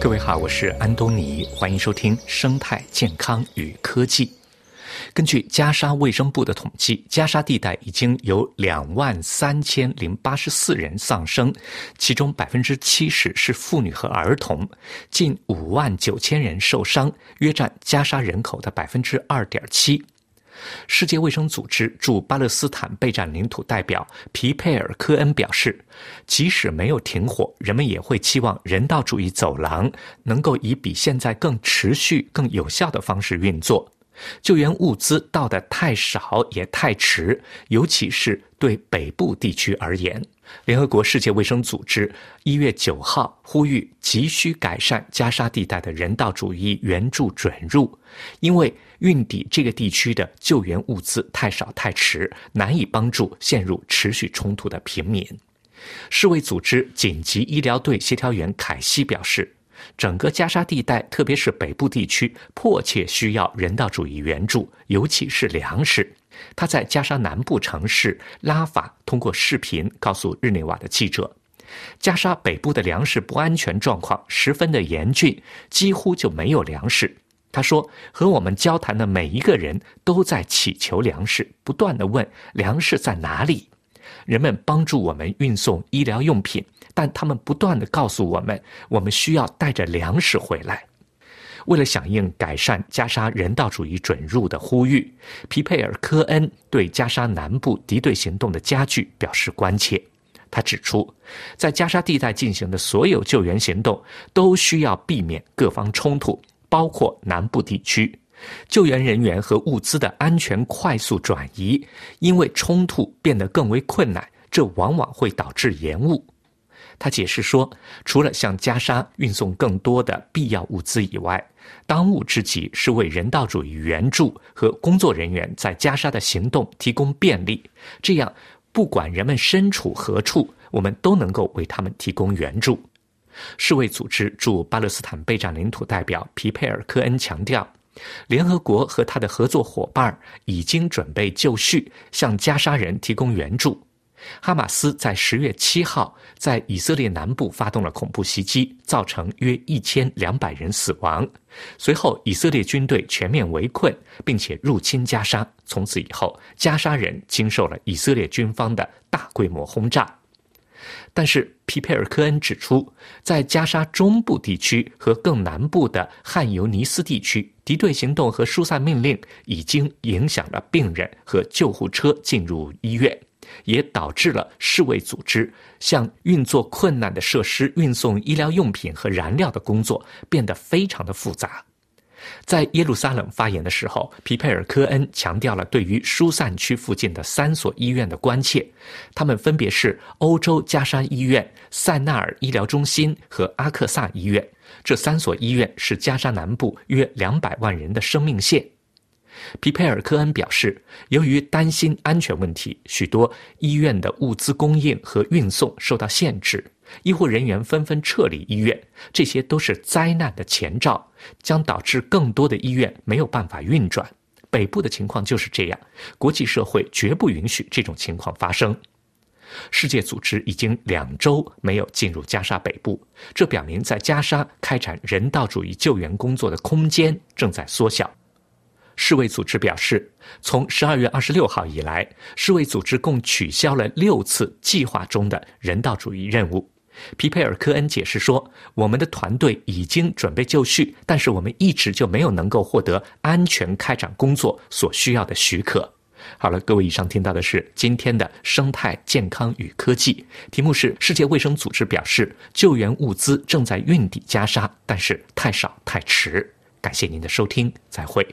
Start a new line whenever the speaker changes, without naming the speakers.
各位好，我是安东尼，欢迎收听《生态健康与科技》。根据加沙卫生部的统计，加沙地带已经有两万三千零八十四人丧生，其中百分之七十是妇女和儿童，近五万九千人受伤，约占加沙人口的百分之二点七。世界卫生组织驻巴勒斯坦备战领土代表皮佩尔科恩表示，即使没有停火，人们也会期望人道主义走廊能够以比现在更持续、更有效的方式运作。救援物资到的太少也太迟，尤其是对北部地区而言。联合国世界卫生组织一月九号呼吁，急需改善加沙地带的人道主义援助准入，因为运抵这个地区的救援物资太少太迟，难以帮助陷入持续冲突的平民。世卫组织紧急医疗队协调员凯西表示。整个加沙地带，特别是北部地区，迫切需要人道主义援助，尤其是粮食。他在加沙南部城市拉法通过视频告诉日内瓦的记者，加沙北部的粮食不安全状况十分的严峻，几乎就没有粮食。他说：“和我们交谈的每一个人都在祈求粮食，不断的问粮食在哪里。人们帮助我们运送医疗用品。”但他们不断的告诉我们，我们需要带着粮食回来。为了响应改善加沙人道主义准入的呼吁，皮佩尔科恩对加沙南部敌对行动的加剧表示关切。他指出，在加沙地带进行的所有救援行动都需要避免各方冲突，包括南部地区救援人员和物资的安全快速转移，因为冲突变得更为困难，这往往会导致延误。他解释说，除了向加沙运送更多的必要物资以外，当务之急是为人道主义援助和工作人员在加沙的行动提供便利。这样，不管人们身处何处，我们都能够为他们提供援助。世卫组织驻巴勒斯坦备战领土代表皮佩尔科恩强调，联合国和他的合作伙伴已经准备就绪，向加沙人提供援助。哈马斯在十月七号在以色列南部发动了恐怖袭击，造成约一千两百人死亡。随后，以色列军队全面围困，并且入侵加沙。从此以后，加沙人经受了以色列军方的大规模轰炸。但是，皮佩尔科恩指出，在加沙中部地区和更南部的汉尤尼斯地区，敌对行动和疏散命令已经影响了病人和救护车进入医院。也导致了世卫组织向运作困难的设施运送医疗用品和燃料的工作变得非常的复杂。在耶路撒冷发言的时候，皮佩尔科恩强调了对于疏散区附近的三所医院的关切，他们分别是欧洲加沙医院、塞纳尔医疗中心和阿克萨医院。这三所医院是加沙南部约两百万人的生命线。皮佩尔科恩表示，由于担心安全问题，许多医院的物资供应和运送受到限制，医护人员纷纷撤离医院，这些都是灾难的前兆，将导致更多的医院没有办法运转。北部的情况就是这样，国际社会绝不允许这种情况发生。世界组织已经两周没有进入加沙北部，这表明在加沙开展人道主义救援工作的空间正在缩小。世卫组织表示，从十二月二十六号以来，世卫组织共取消了六次计划中的人道主义任务。皮佩尔科恩解释说：“我们的团队已经准备就绪，但是我们一直就没有能够获得安全开展工作所需要的许可。”好了，各位，以上听到的是今天的生态健康与科技，题目是世界卫生组织表示救援物资正在运抵加沙，但是太少太迟。感谢您的收听，再会。